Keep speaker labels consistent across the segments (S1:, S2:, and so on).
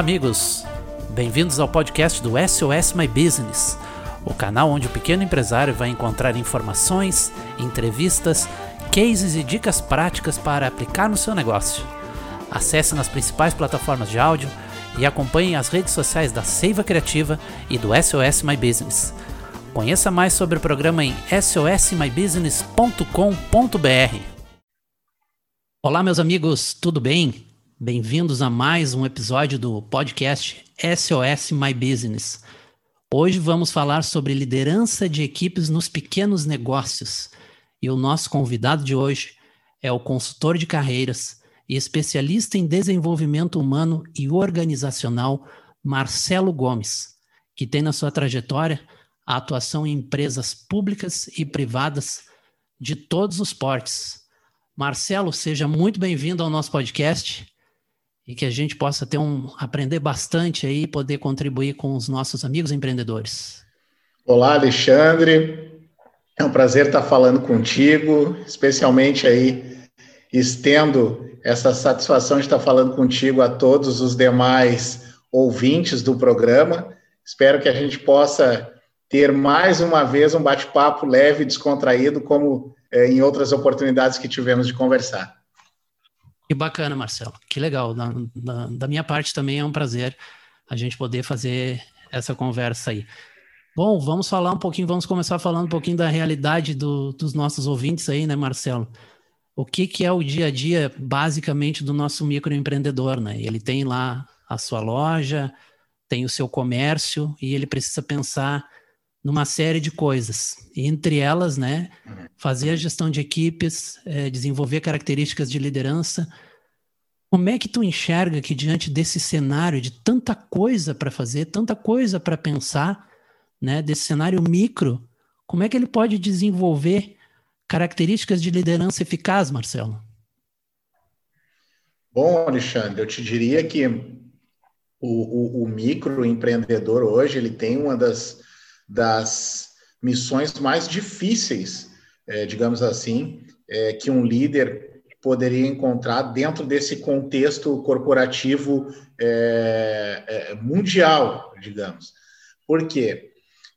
S1: Olá, amigos! Bem-vindos ao podcast do SOS My Business, o canal onde o pequeno empresário vai encontrar informações, entrevistas, cases e dicas práticas para aplicar no seu negócio. Acesse nas principais plataformas de áudio e acompanhe as redes sociais da Seiva Criativa e do SOS My Business. Conheça mais sobre o programa em sosmybusiness.com.br. Olá, meus amigos, tudo bem? Bem-vindos a mais um episódio do podcast SOS My Business. Hoje vamos falar sobre liderança de equipes nos pequenos negócios. E o nosso convidado de hoje é o consultor de carreiras e especialista em desenvolvimento humano e organizacional Marcelo Gomes, que tem na sua trajetória a atuação em empresas públicas e privadas de todos os portes. Marcelo, seja muito bem-vindo ao nosso podcast e que a gente possa ter um aprender bastante aí, poder contribuir com os nossos amigos empreendedores.
S2: Olá, Alexandre. É um prazer estar falando contigo, especialmente aí estendo essa satisfação de estar falando contigo a todos os demais ouvintes do programa. Espero que a gente possa ter mais uma vez um bate-papo leve e descontraído, como é, em outras oportunidades que tivemos de conversar.
S1: Que bacana, Marcelo. Que legal. Da, da, da, minha parte também é um prazer a gente poder fazer essa conversa aí. Bom, vamos falar um pouquinho, vamos começar falando um pouquinho da realidade do, dos nossos ouvintes aí, né, Marcelo? O que, que é o dia a dia, basicamente, do nosso microempreendedor, né? Ele tem lá a sua loja, tem o seu comércio e ele precisa pensar numa série de coisas. E entre elas, né, fazer a gestão de equipes, é, desenvolver características de liderança. Como é que tu enxerga que diante desse cenário de tanta coisa para fazer, tanta coisa para pensar, né, desse cenário micro, como é que ele pode desenvolver características de liderança eficaz, Marcelo?
S2: Bom, Alexandre, eu te diria que o, o, o microempreendedor hoje ele tem uma das das missões mais difíceis, é, digamos assim, é, que um líder poderia encontrar dentro desse contexto corporativo é, é, mundial, digamos. Por quê?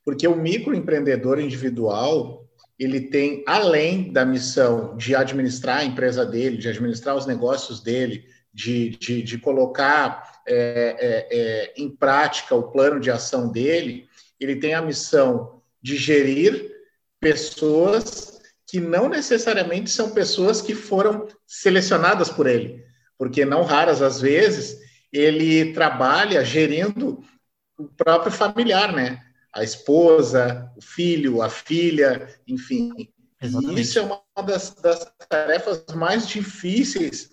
S2: Porque o microempreendedor individual ele tem, além da missão de administrar a empresa dele, de administrar os negócios dele, de, de, de colocar é, é, é, em prática o plano de ação dele, ele tem a missão de gerir pessoas que não necessariamente são pessoas que foram selecionadas por ele, porque não raras as vezes ele trabalha gerindo o próprio familiar, né? A esposa, o filho, a filha, enfim. Exatamente. E isso é uma das, das tarefas mais difíceis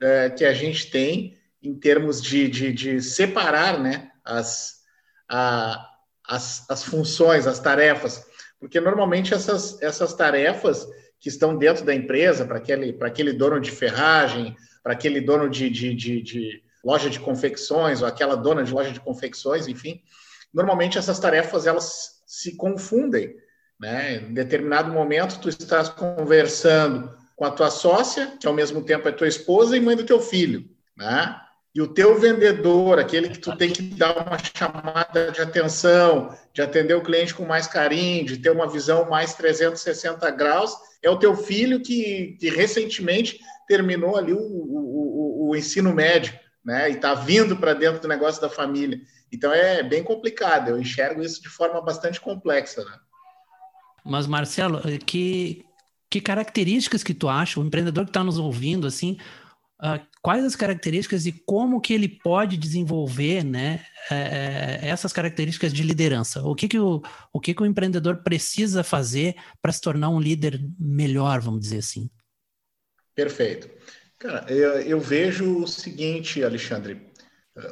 S2: é, que a gente tem em termos de, de, de separar né, as, a, as, as funções, as tarefas, porque normalmente essas, essas tarefas que estão dentro da empresa, para aquele, aquele dono de ferragem, para aquele dono de, de, de, de loja de confecções, ou aquela dona de loja de confecções, enfim, normalmente essas tarefas elas se confundem. Né? Em determinado momento, tu estás conversando com a tua sócia, que ao mesmo tempo é tua esposa e mãe do teu filho. Né? E o teu vendedor, aquele que tu tem que dar uma chamada de atenção, de atender o cliente com mais carinho, de ter uma visão mais 360 graus, é o teu filho que, que recentemente terminou ali o, o, o, o ensino médio, né? E está vindo para dentro do negócio da família. Então é bem complicado. Eu enxergo isso de forma bastante complexa, né?
S1: Mas Marcelo, que que características que tu acha o empreendedor que está nos ouvindo assim Uh, quais as características e como que ele pode desenvolver né, é, é, essas características de liderança? O que, que, o, o, que, que o empreendedor precisa fazer para se tornar um líder melhor, vamos dizer assim?
S2: Perfeito. Cara, eu, eu vejo o seguinte, Alexandre,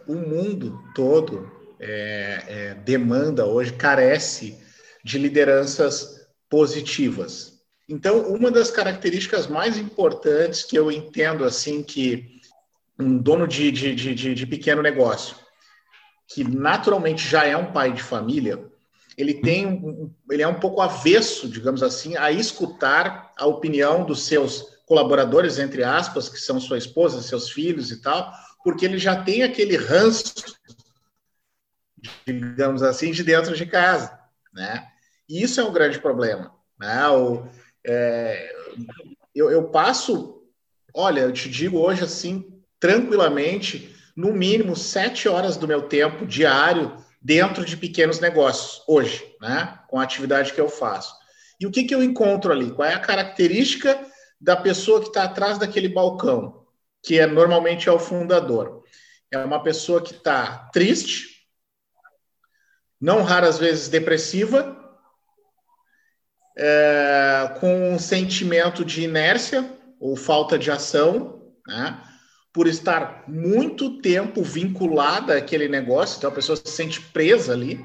S2: o mundo todo é, é, demanda hoje, carece de lideranças positivas, então, uma das características mais importantes que eu entendo assim que um dono de, de, de, de pequeno negócio, que naturalmente já é um pai de família, ele tem um, ele é um pouco avesso, digamos assim, a escutar a opinião dos seus colaboradores, entre aspas, que são sua esposa, seus filhos e tal, porque ele já tem aquele ranço, digamos assim, de dentro de casa, né? E isso é um grande problema, né? O, é, eu, eu passo, olha, eu te digo hoje assim, tranquilamente, no mínimo sete horas do meu tempo diário dentro de pequenos negócios, hoje, né? Com a atividade que eu faço. E o que, que eu encontro ali? Qual é a característica da pessoa que está atrás daquele balcão, que é normalmente é o fundador? É uma pessoa que está triste, não raras vezes depressiva, é, com um sentimento de inércia ou falta de ação, né? Por estar muito tempo vinculada àquele negócio, então a pessoa se sente presa ali.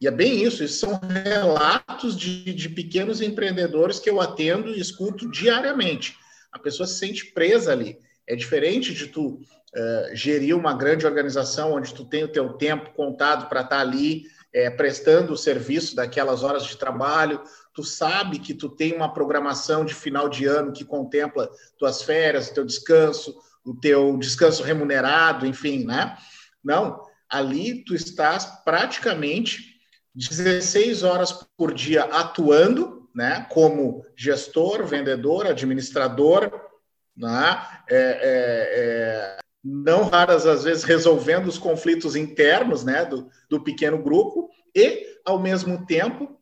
S2: E é bem isso, isso são relatos de, de pequenos empreendedores que eu atendo e escuto diariamente. A pessoa se sente presa ali. É diferente de tu uh, gerir uma grande organização onde tu tem o teu tempo contado para estar tá ali é, prestando o serviço daquelas horas de trabalho, tu sabe que tu tem uma programação de final de ano que contempla tuas férias, teu descanso, o teu descanso remunerado, enfim, né? Não, ali tu estás praticamente 16 horas por dia atuando, né? Como gestor, vendedor, administrador, né? É, é, é, não raras às vezes resolvendo os conflitos internos, né? Do, do pequeno grupo e ao mesmo tempo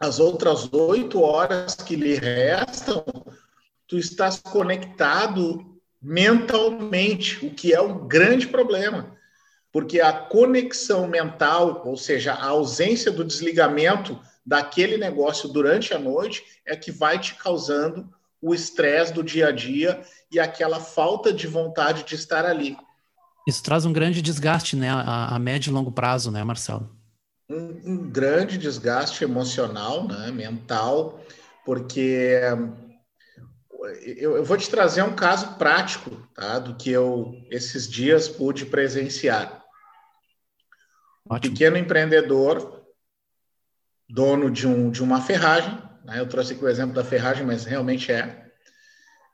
S2: as outras oito horas que lhe restam, tu estás conectado mentalmente, o que é um grande problema, porque a conexão mental, ou seja, a ausência do desligamento daquele negócio durante a noite, é que vai te causando o estresse do dia a dia e aquela falta de vontade de estar ali.
S1: Isso traz um grande desgaste, né, a, a médio e longo prazo, né, Marcelo?
S2: Um, um grande desgaste emocional, né, mental, porque eu, eu, vou te trazer um caso prático, tá? Do que eu esses dias pude presenciar. Um pequeno empreendedor, dono de, um, de uma ferragem, né? eu trouxe aqui o exemplo da ferragem, mas realmente é.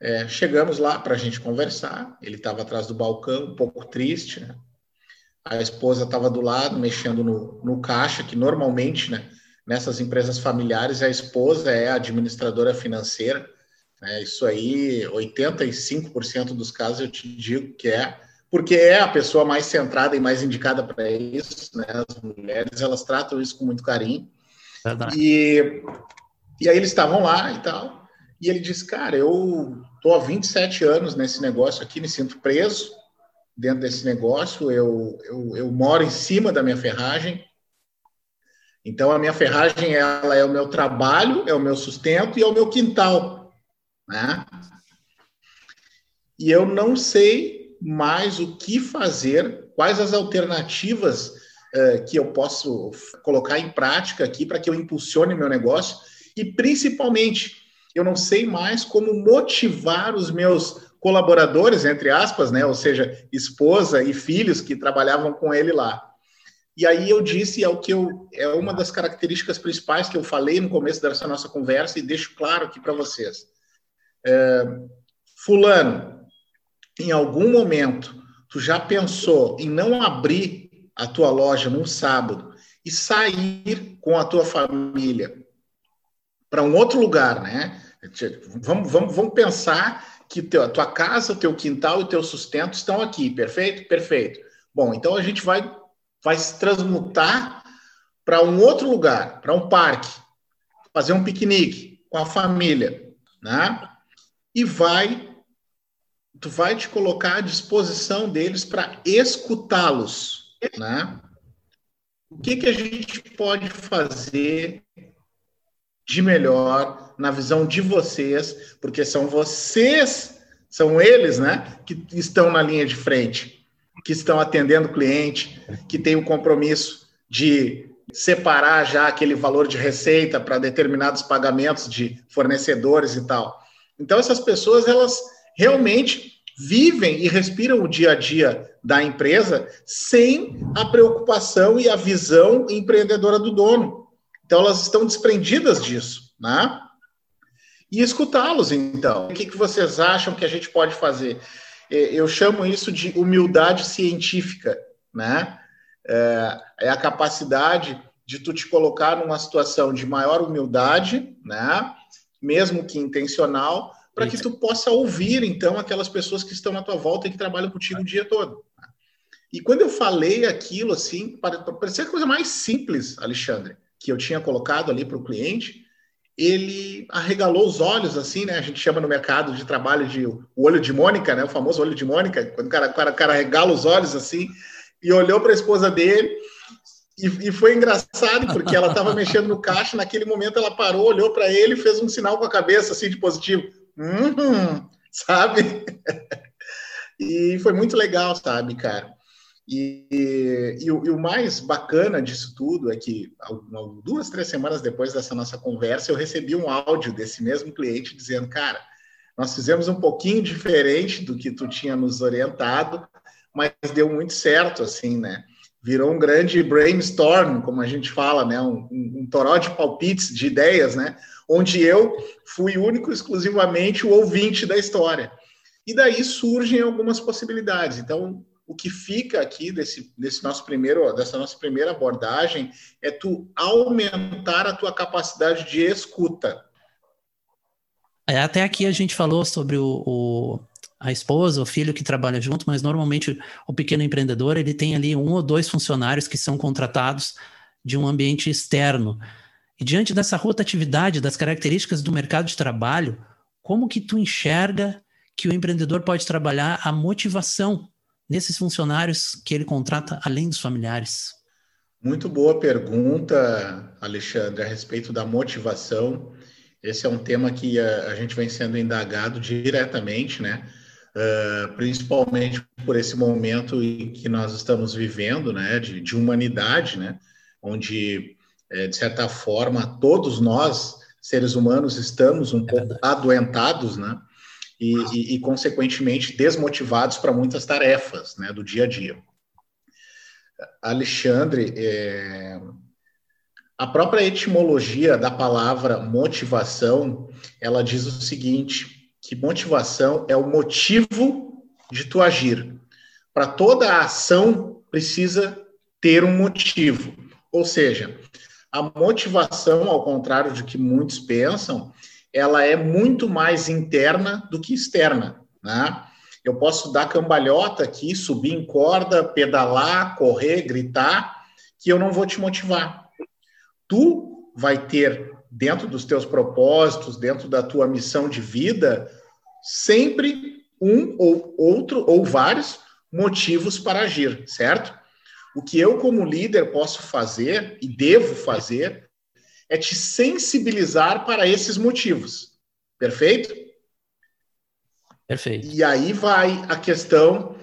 S2: é chegamos lá para a gente conversar. Ele estava atrás do balcão, um pouco triste. Né? A esposa estava do lado, mexendo no, no caixa, que normalmente, né, nessas empresas familiares, a esposa é a administradora financeira né? Isso aí, 85% dos casos eu te digo que é, porque é a pessoa mais centrada e mais indicada para isso. Né? As mulheres elas tratam isso com muito carinho. E, e aí eles estavam lá e tal. E ele disse: Cara, eu estou há 27 anos nesse negócio aqui, me sinto preso dentro desse negócio. Eu, eu, eu moro em cima da minha ferragem. Então, a minha ferragem ela é o meu trabalho, é o meu sustento e é o meu quintal. Né? E eu não sei mais o que fazer, quais as alternativas uh, que eu posso colocar em prática aqui para que eu impulsione meu negócio e principalmente eu não sei mais como motivar os meus colaboradores, entre aspas, né? ou seja, esposa e filhos que trabalhavam com ele lá. E aí eu disse, é o que eu é uma das características principais que eu falei no começo dessa nossa conversa e deixo claro aqui para vocês. É, fulano, em algum momento, tu já pensou em não abrir a tua loja num sábado e sair com a tua família para um outro lugar, né? Vamos, vamos, vamos pensar que teu, a tua casa, o teu quintal e o teu sustento estão aqui, perfeito? Perfeito. Bom, então a gente vai, vai se transmutar para um outro lugar, para um parque, fazer um piquenique com a família, né? E vai tu vai te colocar à disposição deles para escutá-los, né? O que que a gente pode fazer de melhor na visão de vocês, porque são vocês, são eles, né, que estão na linha de frente, que estão atendendo o cliente, que tem o compromisso de separar já aquele valor de receita para determinados pagamentos de fornecedores e tal. Então, essas pessoas, elas realmente vivem e respiram o dia a dia da empresa sem a preocupação e a visão empreendedora do dono. Então, elas estão desprendidas disso, né? E escutá-los, então. O que, vocês acham que a gente pode fazer? eu chamo isso de humildade científica, né? É, é a capacidade de tu te colocar numa situação de maior humildade, né? Mesmo que intencional, para que tu possa ouvir então aquelas pessoas que estão na tua volta e que trabalham contigo o dia todo. E quando eu falei aquilo assim, parecia a coisa mais simples, Alexandre, que eu tinha colocado ali para o cliente, ele arregalou os olhos, assim, né? A gente chama no mercado de trabalho de o olho de Mônica, né? O famoso olho de Mônica, quando o cara, o cara, o cara arregala os olhos assim e olhou para a esposa dele. E, e, foi engraçado, porque ela estava mexendo no caixa, naquele momento ela parou, olhou para ele fez um sinal com a cabeça, assim, de positivo. Hum, sabe? e foi muito legal, sabe, cara? E, e, e, o, e, o, mais bacana disso tudo é que duas, três semanas depois dessa nossa conversa, eu recebi um áudio desse mesmo cliente dizendo, cara, nós fizemos um pouquinho diferente do que tu tinha nos orientado, mas deu muito certo, assim, né? Virou um grande brainstorm, como a gente fala, né? Um, um, um toró de palpites, de ideias, né? Onde eu fui único, exclusivamente o ouvinte da história. E daí surgem algumas possibilidades. Então, o que fica aqui desse, desse nosso primeiro, dessa nossa primeira abordagem é tu aumentar a tua capacidade de escuta.
S1: É, até aqui a gente falou sobre o, o, a esposa, o filho que trabalha junto, mas normalmente o pequeno empreendedor ele tem ali um ou dois funcionários que são contratados de um ambiente externo. E diante dessa rotatividade, das características do mercado de trabalho, como que tu enxerga que o empreendedor pode trabalhar a motivação nesses funcionários que ele contrata além dos familiares?
S2: Muito boa pergunta, Alexandre, a respeito da motivação. Esse é um tema que a, a gente vem sendo indagado diretamente, né? Uh, principalmente por esse momento que nós estamos vivendo, né, de, de humanidade, né, onde, é, de certa forma, todos nós, seres humanos, estamos um é pouco adoentados, né, e, e, e consequentemente, desmotivados para muitas tarefas né, do dia a dia. Alexandre, é, a própria etimologia da palavra motivação, ela diz o seguinte, que motivação é o motivo de tu agir. Para toda a ação precisa ter um motivo. Ou seja, a motivação, ao contrário de que muitos pensam, ela é muito mais interna do que externa, né? Eu posso dar cambalhota aqui, subir em corda, pedalar, correr, gritar, que eu não vou te motivar. Tu vai ter dentro dos teus propósitos, dentro da tua missão de vida, sempre um ou outro ou vários motivos para agir, certo? O que eu como líder posso fazer e devo fazer é te sensibilizar para esses motivos. Perfeito?
S1: Perfeito.
S2: E aí vai a questão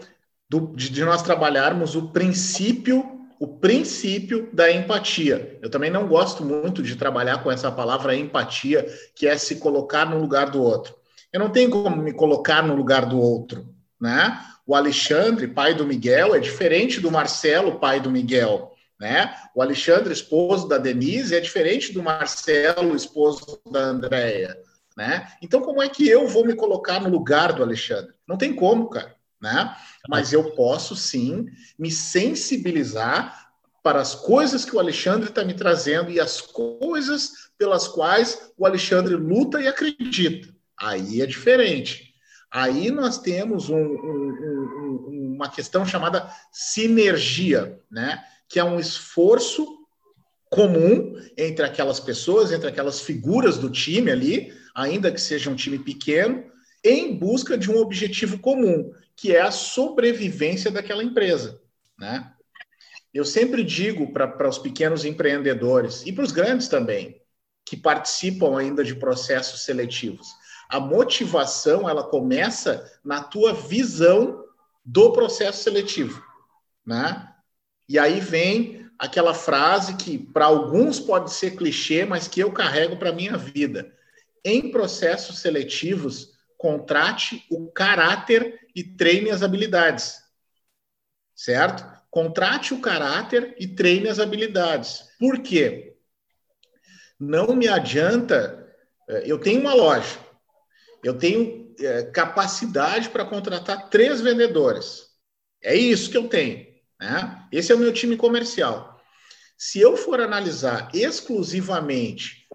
S2: do, de, de nós trabalharmos o princípio o princípio da empatia. Eu também não gosto muito de trabalhar com essa palavra empatia, que é se colocar no lugar do outro. Eu não tenho como me colocar no lugar do outro, né? O Alexandre, pai do Miguel, é diferente do Marcelo, pai do Miguel. Né? O Alexandre, esposo da Denise, é diferente do Marcelo, esposo da Andréia. Né? Então, como é que eu vou me colocar no lugar do Alexandre? Não tem como, cara. Né? Mas eu posso sim me sensibilizar para as coisas que o Alexandre está me trazendo e as coisas pelas quais o Alexandre luta e acredita. Aí é diferente. Aí nós temos um, um, um, uma questão chamada sinergia, né? que é um esforço comum entre aquelas pessoas, entre aquelas figuras do time ali, ainda que seja um time pequeno, em busca de um objetivo comum, que é a sobrevivência daquela empresa, né? Eu sempre digo para os pequenos empreendedores e para os grandes também, que participam ainda de processos seletivos, a motivação ela começa na tua visão do processo seletivo, né? E aí vem aquela frase que para alguns pode ser clichê, mas que eu carrego para minha vida. Em processos seletivos, contrate o caráter e treine as habilidades. Certo? Contrate o caráter e treine as habilidades. Por quê? Não me adianta. Eh, eu tenho uma loja eu tenho é, capacidade para contratar três vendedores. É isso que eu tenho. Né? Esse é o meu time comercial. Se eu for analisar exclusivamente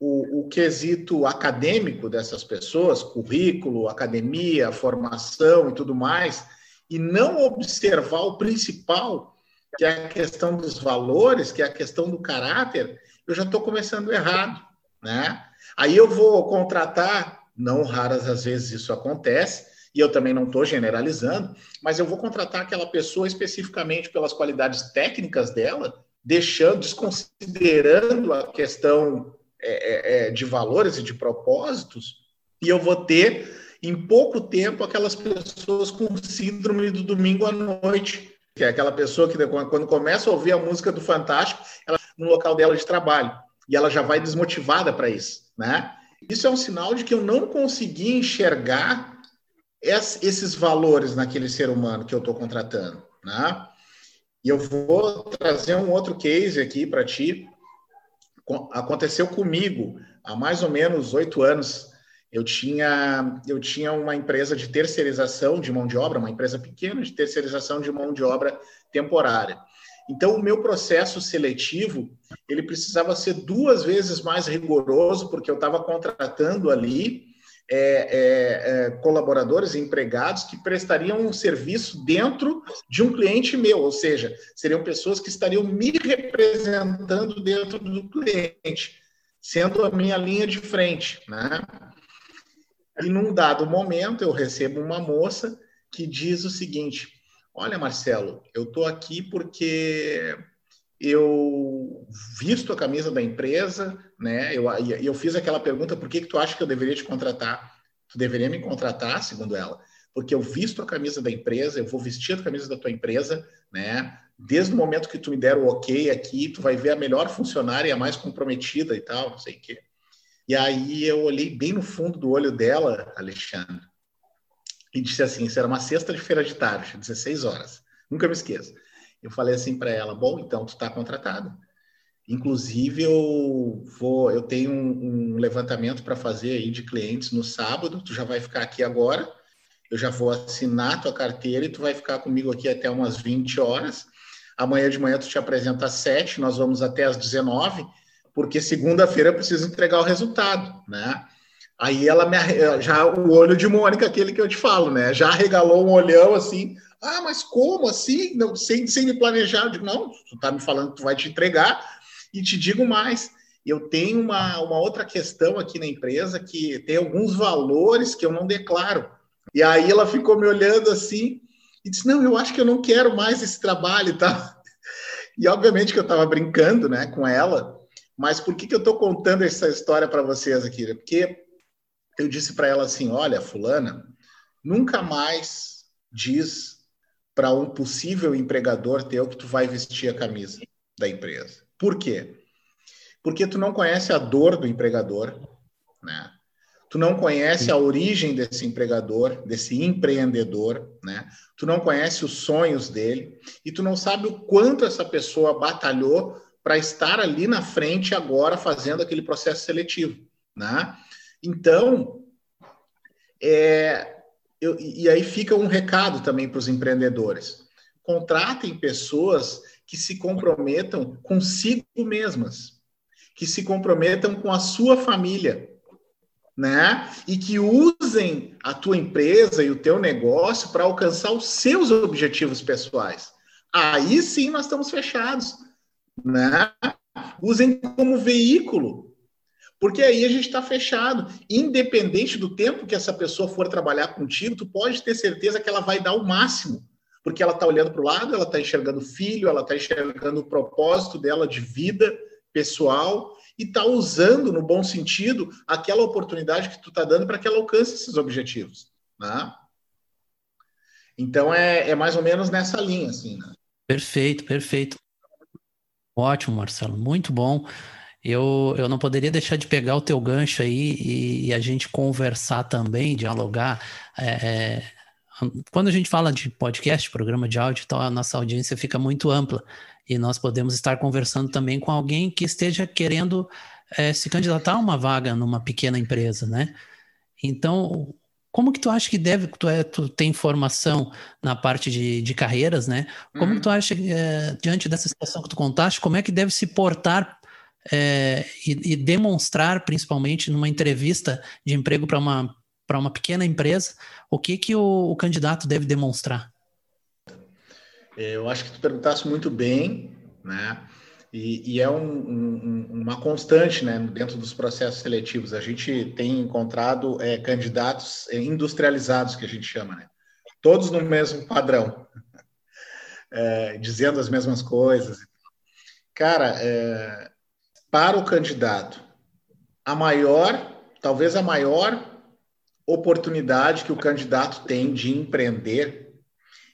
S2: o, o quesito acadêmico dessas pessoas, currículo, academia, formação e tudo mais, e não observar o principal, que é a questão dos valores, que é a questão do caráter, eu já estou começando errado, né? Aí eu vou contratar, não raras às vezes isso acontece, e eu também não estou generalizando, mas eu vou contratar aquela pessoa especificamente pelas qualidades técnicas dela, deixando, desconsiderando a questão é, é, é, de valores e de propósitos, e eu vou ter em pouco tempo aquelas pessoas com síndrome do domingo à noite, que é aquela pessoa que quando começa a ouvir a música do Fantástico, ela no local dela de trabalho e ela já vai desmotivada para isso, né? Isso é um sinal de que eu não consegui enxergar esses valores naquele ser humano que eu estou contratando, né? E eu vou trazer um outro case aqui para ti, aconteceu comigo há mais ou menos oito anos. Eu tinha, eu tinha uma empresa de terceirização de mão de obra, uma empresa pequena de terceirização de mão de obra temporária. Então, o meu processo seletivo ele precisava ser duas vezes mais rigoroso, porque eu estava contratando ali é, é, é, colaboradores, empregados que prestariam um serviço dentro de um cliente meu, ou seja, seriam pessoas que estariam me representando dentro do cliente, sendo a minha linha de frente, né? E num dado momento eu recebo uma moça que diz o seguinte: Olha, Marcelo, eu estou aqui porque eu visto a camisa da empresa, né? Eu, eu fiz aquela pergunta: por que, que tu acha que eu deveria te contratar? Tu deveria me contratar, segundo ela, porque eu visto a camisa da empresa, eu vou vestir a camisa da tua empresa, né? Desde o momento que tu me der o ok aqui, tu vai ver a melhor funcionária e a mais comprometida e tal, não sei o quê. E aí eu olhei bem no fundo do olho dela, Alexandre, e disse assim: isso era uma sexta de feira de tarde, 16 horas. Nunca me esqueço. Eu falei assim para ela: bom, então tu está contratada. Inclusive eu vou, eu tenho um, um levantamento para fazer aí de clientes no sábado. Tu já vai ficar aqui agora. Eu já vou assinar tua carteira e tu vai ficar comigo aqui até umas 20 horas. Amanhã de manhã tu te apresenta às 7, nós vamos até às 19, porque segunda-feira eu preciso entregar o resultado, né? Aí ela me já o olho de Mônica, aquele que eu te falo, né? Já regalou um olhão assim, ah, mas como assim? Não, sem, sem me planejar. Eu digo, não, tu tá me falando que tu vai te entregar. E te digo mais, eu tenho uma, uma outra questão aqui na empresa que tem alguns valores que eu não declaro. E aí ela ficou me olhando assim e disse, não, eu acho que eu não quero mais esse trabalho e tal. E obviamente que eu estava brincando né, com ela, mas por que, que eu estou contando essa história para vocês aqui? Porque eu disse para ela assim, olha, fulana, nunca mais diz para um possível empregador teu que tu vai vestir a camisa da empresa. Por quê? Porque tu não conhece a dor do empregador, né? Tu não conhece a origem desse empregador, desse empreendedor, né? Tu não conhece os sonhos dele e tu não sabe o quanto essa pessoa batalhou para estar ali na frente agora fazendo aquele processo seletivo, né? Então, é, eu, e aí fica um recado também para os empreendedores: contratem pessoas que se comprometam consigo mesmas, que se comprometam com a sua família, né? E que usem a tua empresa e o teu negócio para alcançar os seus objetivos pessoais. Aí sim nós estamos fechados, né? Usem como veículo porque aí a gente está fechado. Independente do tempo que essa pessoa for trabalhar contigo, tu pode ter certeza que ela vai dar o máximo. Porque ela está olhando para o lado, ela está enxergando o filho, ela está enxergando o propósito dela de vida pessoal e está usando, no bom sentido, aquela oportunidade que tu está dando para que ela alcance esses objetivos. Né? Então é, é mais ou menos nessa linha, assim. Né?
S1: Perfeito, perfeito. Ótimo, Marcelo, muito bom eu, eu não poderia deixar de pegar o teu gancho aí e, e a gente conversar também, dialogar. É, é, quando a gente fala de podcast, programa de áudio e tal, a nossa audiência fica muito ampla e nós podemos estar conversando também com alguém que esteja querendo é, se candidatar a uma vaga numa pequena empresa, né? Então, como que tu acha que deve, tu, é, tu tem formação na parte de, de carreiras, né? Como uhum. que tu acha, é, diante dessa situação que tu contaste, como é que deve se portar é, e, e, demonstrar, principalmente numa entrevista de emprego para uma, uma pequena empresa, o que, que o, o candidato deve demonstrar?
S2: Eu acho que tu perguntaste muito bem, né? E, e é um, um, uma constante né, dentro dos processos seletivos. A gente tem encontrado é, candidatos é, industrializados, que a gente chama, né? todos no mesmo padrão, é, dizendo as mesmas coisas. Cara, é, para o candidato, a maior, talvez a maior oportunidade que o candidato tem de empreender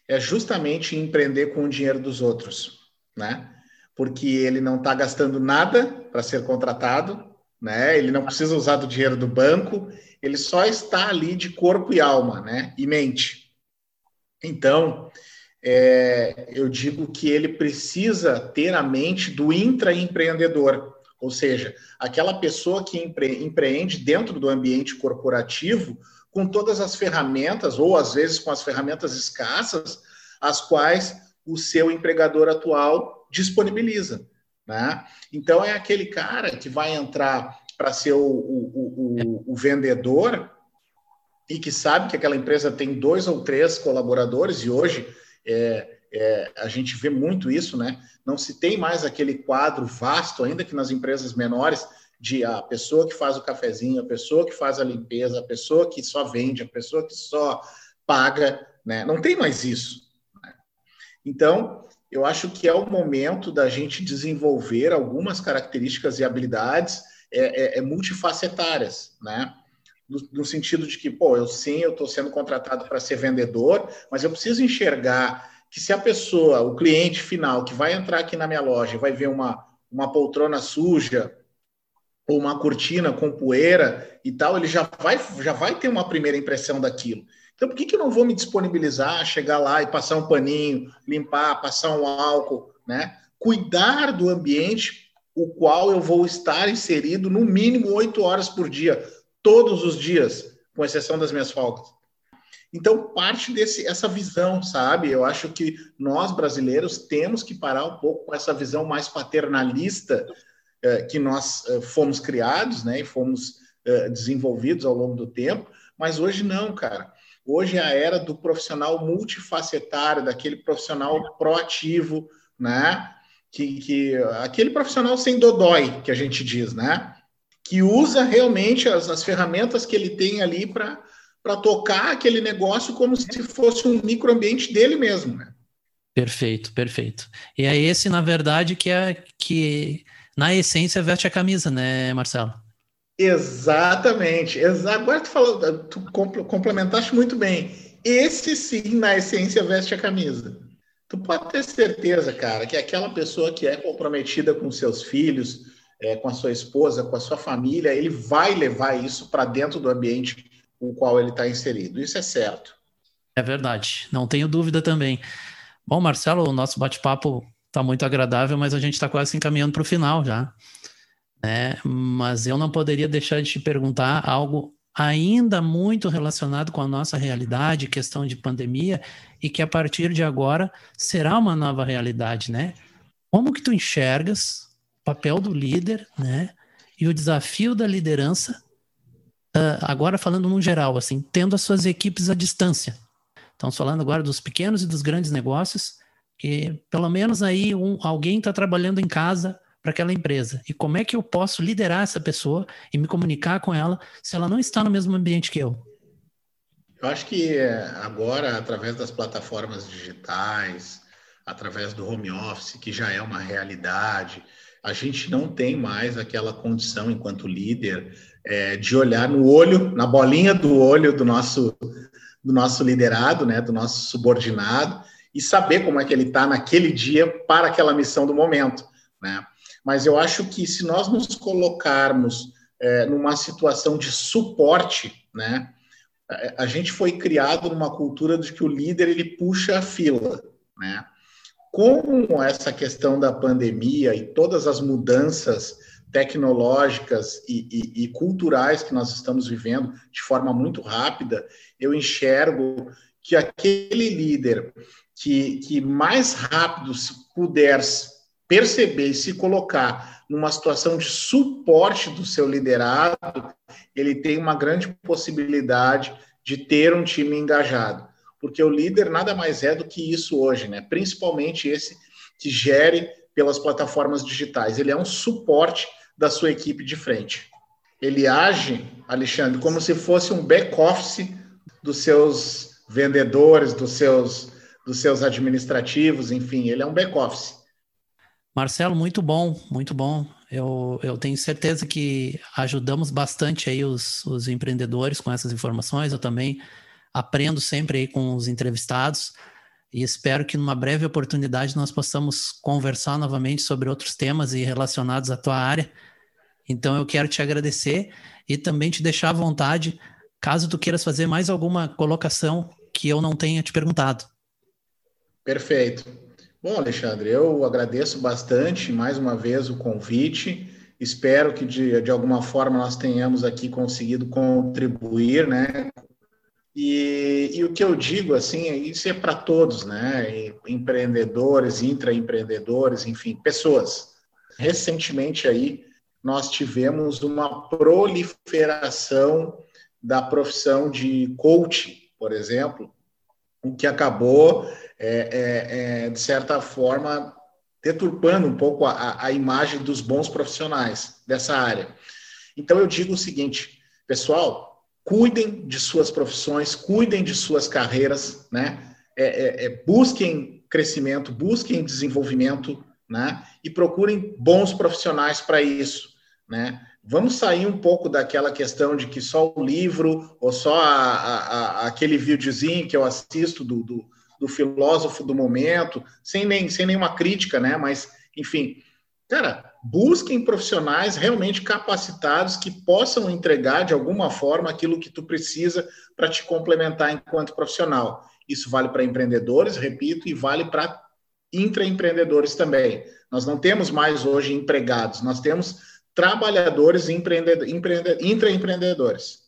S2: é justamente empreender com o dinheiro dos outros, né? porque ele não está gastando nada para ser contratado, né? Ele não precisa usar do dinheiro do banco, ele só está ali de corpo e alma, né? E mente. Então, é, eu digo que ele precisa ter a mente do intraempreendedor, ou seja, aquela pessoa que empre, empreende dentro do ambiente corporativo com todas as ferramentas, ou às vezes com as ferramentas escassas, as quais o seu empregador atual disponibiliza. Né? Então, é aquele cara que vai entrar para ser o, o, o, o, vendedor e que sabe que aquela empresa tem dois ou três colaboradores, e hoje é, é, a gente vê muito isso, né? Não se tem mais aquele quadro vasto, ainda que nas empresas menores, de a pessoa que faz o cafezinho, a pessoa que faz a limpeza, a pessoa que só vende, a pessoa que só paga, né? Não tem mais isso. Né? Então, eu acho que é o momento da gente desenvolver algumas características e habilidades é, é, é multifacetárias, né? No, no, sentido de que, pô, eu sim, eu estou sendo contratado para ser vendedor, mas eu preciso enxergar que se a pessoa, o cliente final que vai entrar aqui na minha loja vai ver uma, uma poltrona suja ou uma cortina com poeira e tal, ele já vai, já vai ter uma primeira impressão daquilo. Então, por que, que eu não vou me disponibilizar, chegar lá e passar um paninho, limpar, passar um álcool, né? Cuidar do ambiente o qual eu vou estar inserido no mínimo oito horas por dia, todos os dias, com exceção das minhas folgas. Então, parte desse essa visão, sabe? Eu acho que nós brasileiros temos que parar um pouco com essa visão mais paternalista eh, que nós eh, fomos criados, né? E fomos eh, desenvolvidos ao longo do tempo. Mas hoje não, cara. Hoje é a era do profissional multifacetário, daquele profissional proativo, né? Que, que aquele profissional sem dodói, que a gente diz, né? Que usa realmente as, as ferramentas que ele tem ali para tocar aquele negócio como se fosse um microambiente dele mesmo, né?
S1: Perfeito, perfeito. E é esse, na verdade, que é que na essência veste a camisa, né, Marcelo?
S2: Exatamente. Agora tu falou, tu complementaste muito bem. Esse sim, na essência, veste a camisa. Tu pode ter certeza, cara, que aquela pessoa que é comprometida com seus filhos, é, com a sua esposa, com a sua família, ele vai levar isso para dentro do ambiente o qual ele está inserido. Isso é certo.
S1: É verdade, não tenho dúvida também. Bom, Marcelo, o nosso bate-papo está muito agradável, mas a gente está quase encaminhando para o final já né? Mas eu não poderia deixar de te perguntar algo ainda muito relacionado com a nossa realidade, questão de pandemia, e que a partir de agora será uma nova realidade, né? Como que tu enxergas o papel do líder, né? E o desafio da liderança, uh, agora falando no geral, assim, tendo as suas equipes à distância. Estamos falando agora dos pequenos e dos grandes negócios, que pelo menos aí um, alguém está trabalhando em casa para aquela empresa? E como é que eu posso liderar essa pessoa e me comunicar com ela se ela não está no mesmo ambiente que eu?
S2: Eu acho que é, agora, através das plataformas digitais, através do home office, que já é uma realidade, a gente não tem mais aquela condição, enquanto líder, é, de olhar no olho, na bolinha do olho do nosso, do nosso liderado, né, do nosso subordinado, e saber como é que ele está naquele dia para aquela missão do momento. Né? mas eu acho que se nós nos colocarmos é, numa situação de suporte, né, a gente foi criado numa cultura de que o líder ele puxa a fila, né? Com essa questão da pandemia e todas as mudanças tecnológicas e, e, e, culturais que nós estamos vivendo de forma muito rápida, eu enxergo que aquele líder que, que mais rápido puder perceber e se colocar numa situação de suporte do seu liderado, ele tem uma grande possibilidade de ter um time engajado. Porque o líder nada mais é do que isso hoje, né? Principalmente esse que gere pelas plataformas digitais. Ele é um suporte da sua equipe de frente. Ele age, Alexandre, como se fosse um back-office dos seus vendedores, dos seus, dos seus administrativos, enfim, ele é um back-office.
S1: Marcelo, muito bom, muito bom. Eu, eu tenho certeza que ajudamos bastante aí os, os empreendedores com essas informações. Eu também aprendo sempre aí com os entrevistados e espero que numa breve oportunidade nós possamos conversar novamente sobre outros temas e relacionados à tua área. Então eu quero te agradecer e também te deixar à vontade, caso tu queiras fazer mais alguma colocação que eu não tenha te perguntado.
S2: Perfeito. Bom, Alexandre, eu agradeço bastante mais uma vez o convite. Espero que de, de alguma forma nós tenhamos aqui conseguido contribuir, né, e, e, o que eu digo, assim, isso é para todos, né? Empreendedores, intraempreendedores, enfim, pessoas. Recentemente aí, nós tivemos uma proliferação da profissão de coach, por exemplo, o que acabou, é, é, é, de certa forma, deturpando um pouco a, a imagem dos bons profissionais dessa área. Então, eu digo o seguinte, pessoal, cuidem de suas profissões, cuidem de suas carreiras, né? É, é, é, busquem crescimento, busquem desenvolvimento, né? E procurem bons profissionais para isso, né? Vamos sair um pouco daquela questão de que só o livro ou só a, a, a, aquele videozinho que eu assisto do, do, do, filósofo do momento, sem, nem, sem nenhuma crítica, né? Mas, enfim, cara, busquem profissionais realmente capacitados que possam entregar de alguma forma aquilo que tu precisa para te complementar enquanto profissional. Isso vale para empreendedores, repito, e vale para intraempreendedores também. Nós não temos mais hoje empregados, nós temos trabalhadores intraempreendedores.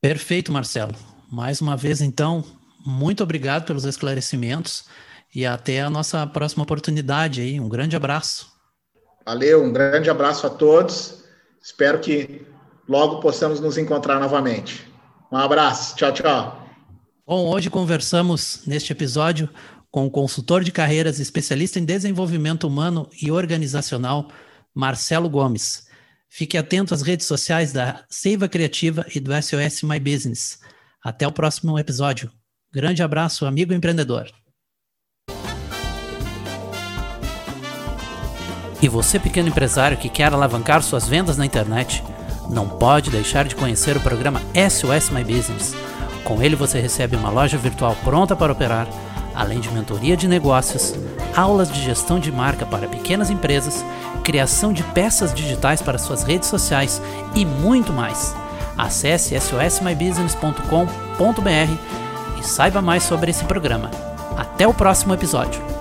S1: Perfeito, Marcelo. Mais uma vez, então, muito obrigado pelos esclarecimentos e até a nossa próxima oportunidade aí. Um grande abraço.
S2: Valeu, um grande abraço a todos. Espero que logo possamos nos encontrar novamente. Um abraço, tchau, tchau.
S1: Bom, hoje conversamos neste episódio com o consultor de carreiras especialista em desenvolvimento humano e organizacional, Marcelo Gomes. Fique atento às redes sociais da Seiva Criativa e do SOS My Business. Até o próximo episódio. Grande abraço, amigo empreendedor. E você, pequeno empresário que quer alavancar suas vendas na internet, não pode deixar de conhecer o programa SOS My Business. Com ele você recebe uma loja virtual pronta para operar, além de mentoria de negócios, aulas de gestão de marca para pequenas empresas, criação de peças digitais para suas redes sociais e muito mais. Acesse sosmybusiness.com.br e saiba mais sobre esse programa. Até o próximo episódio.